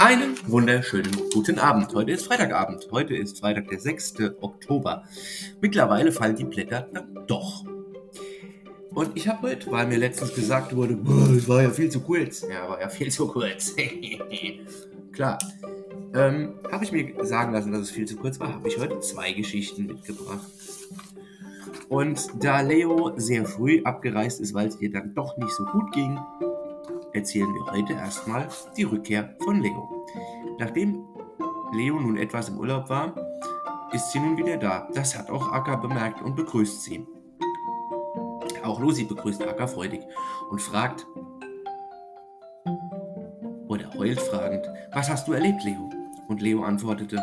Einen wunderschönen guten Abend. Heute ist Freitagabend. Heute ist Freitag, der 6. Oktober. Mittlerweile fallen die Blätter dann doch. Und ich habe heute, weil mir letztens gesagt wurde, es war ja viel zu kurz. Ja, war ja viel zu kurz. Klar. Ähm, habe ich mir sagen lassen, dass es viel zu kurz war, habe ich heute zwei Geschichten mitgebracht. Und da Leo sehr früh abgereist ist, weil es ihr dann doch nicht so gut ging, erzählen wir heute erstmal die Rückkehr von Leo. Nachdem Leo nun etwas im Urlaub war, ist sie nun wieder da. Das hat auch Akka bemerkt und begrüßt sie. Auch Lucy begrüßt Akka freudig und fragt oder heult fragend, was hast du erlebt, Leo? Und Leo antwortete,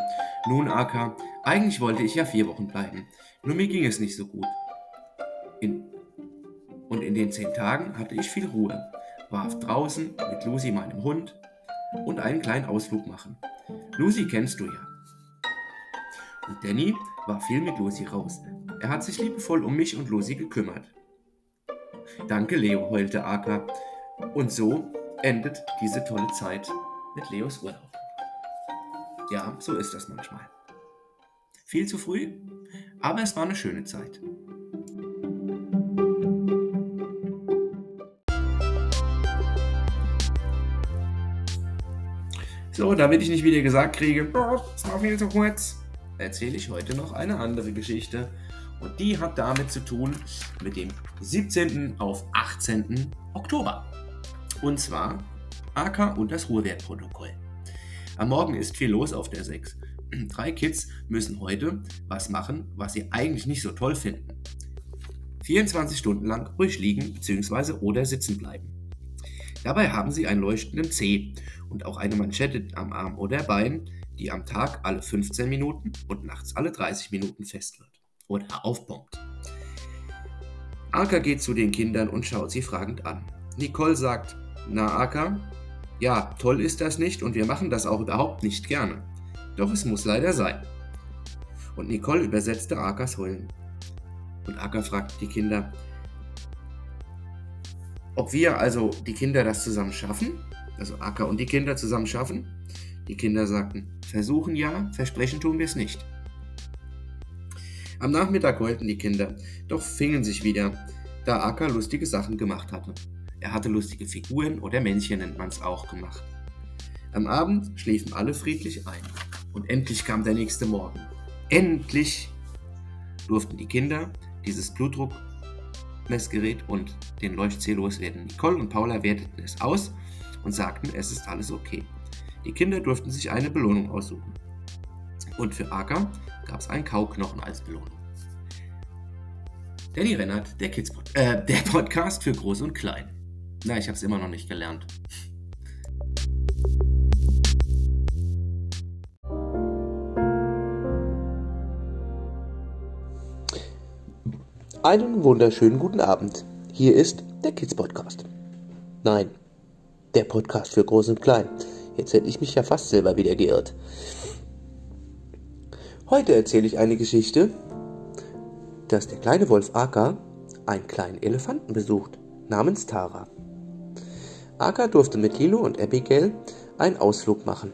nun Akka, eigentlich wollte ich ja vier Wochen bleiben, nur mir ging es nicht so gut. In und in den zehn Tagen hatte ich viel Ruhe war draußen mit Lucy, meinem Hund, und einen kleinen Ausflug machen. Lucy kennst du ja. Und Danny war viel mit Lucy raus. Er hat sich liebevoll um mich und Lucy gekümmert. Danke, Leo, heulte Aka. Und so endet diese tolle Zeit mit Leos Urlaub. Ja, so ist das manchmal. Viel zu früh, aber es war eine schöne Zeit. So, damit ich nicht wieder gesagt kriege, oh, ist noch viel zu kurz, erzähle ich heute noch eine andere Geschichte. Und die hat damit zu tun mit dem 17. auf 18. Oktober. Und zwar AK und das Ruhrwertprotokoll. Am Morgen ist viel los auf der 6. Drei Kids müssen heute was machen, was sie eigentlich nicht so toll finden. 24 Stunden lang ruhig liegen bzw. oder sitzen bleiben. Dabei haben sie einen leuchtenden C und auch eine Manschette am Arm oder Bein, die am Tag alle 15 Minuten und nachts alle 30 Minuten fest wird oder aufpumpt. Aka geht zu den Kindern und schaut sie fragend an. Nicole sagt, na Aka, ja, toll ist das nicht und wir machen das auch überhaupt nicht gerne. Doch es muss leider sein. Und Nicole übersetzte Akas Heulen. Und Aka fragt die Kinder, ob wir also die Kinder das zusammen schaffen, also Akka und die Kinder zusammen schaffen. Die Kinder sagten, versuchen ja, versprechen tun wir es nicht. Am Nachmittag heulten die Kinder, doch fingen sich wieder, da Akka lustige Sachen gemacht hatte. Er hatte lustige Figuren oder Männchen nennt man es auch gemacht. Am Abend schliefen alle friedlich ein und endlich kam der nächste Morgen. Endlich durften die Kinder dieses Blutdruck Messgerät und den Leuchtzähl loswerden. Nicole und Paula werteten es aus und sagten, es ist alles okay. Die Kinder durften sich eine Belohnung aussuchen. Und für Aka gab es einen Kauknochen als Belohnung. Danny Rennert, der, Kids äh, der Podcast für Groß und Klein. Na, ich habe es immer noch nicht gelernt. Einen wunderschönen guten Abend. Hier ist der Kids Podcast. Nein, der Podcast für Groß und Klein. Jetzt hätte ich mich ja fast selber wieder geirrt. Heute erzähle ich eine Geschichte, dass der kleine Wolf Aka einen kleinen Elefanten besucht, namens Tara. Aka durfte mit Lilo und Abigail einen Ausflug machen.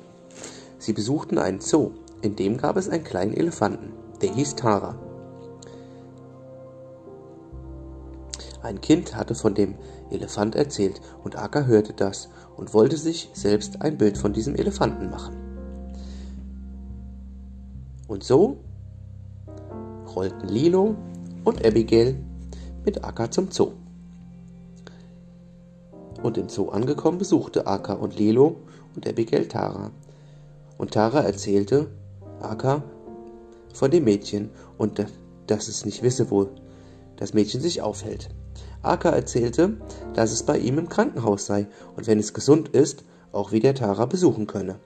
Sie besuchten einen Zoo, in dem gab es einen kleinen Elefanten, der hieß Tara. Ein Kind hatte von dem Elefant erzählt, und Akka hörte das und wollte sich selbst ein Bild von diesem Elefanten machen. Und so rollten Lilo und Abigail mit Akka zum Zoo. Und im Zoo angekommen besuchte Akka und Lilo und Abigail Tara. Und Tara erzählte Akka von dem Mädchen und dass es nicht wisse, wo das Mädchen sich aufhält. Aka erzählte, dass es bei ihm im Krankenhaus sei und wenn es gesund ist, auch wieder Tara besuchen könne.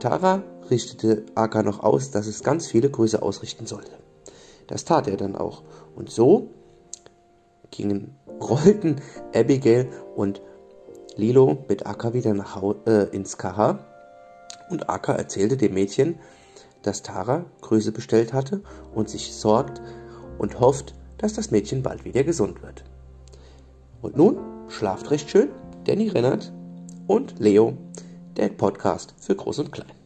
Tara richtete Aka noch aus, dass es ganz viele Grüße ausrichten sollte. Das tat er dann auch. Und so gingen, rollten Abigail und Lilo mit Akka wieder nach Hau äh, ins Kaha und Akka erzählte dem Mädchen, dass Tara Grüße bestellt hatte und sich sorgt und hofft, dass das Mädchen bald wieder gesund wird. Und nun schlaft recht schön, Danny Rennert und Leo, der Podcast für Groß und Klein.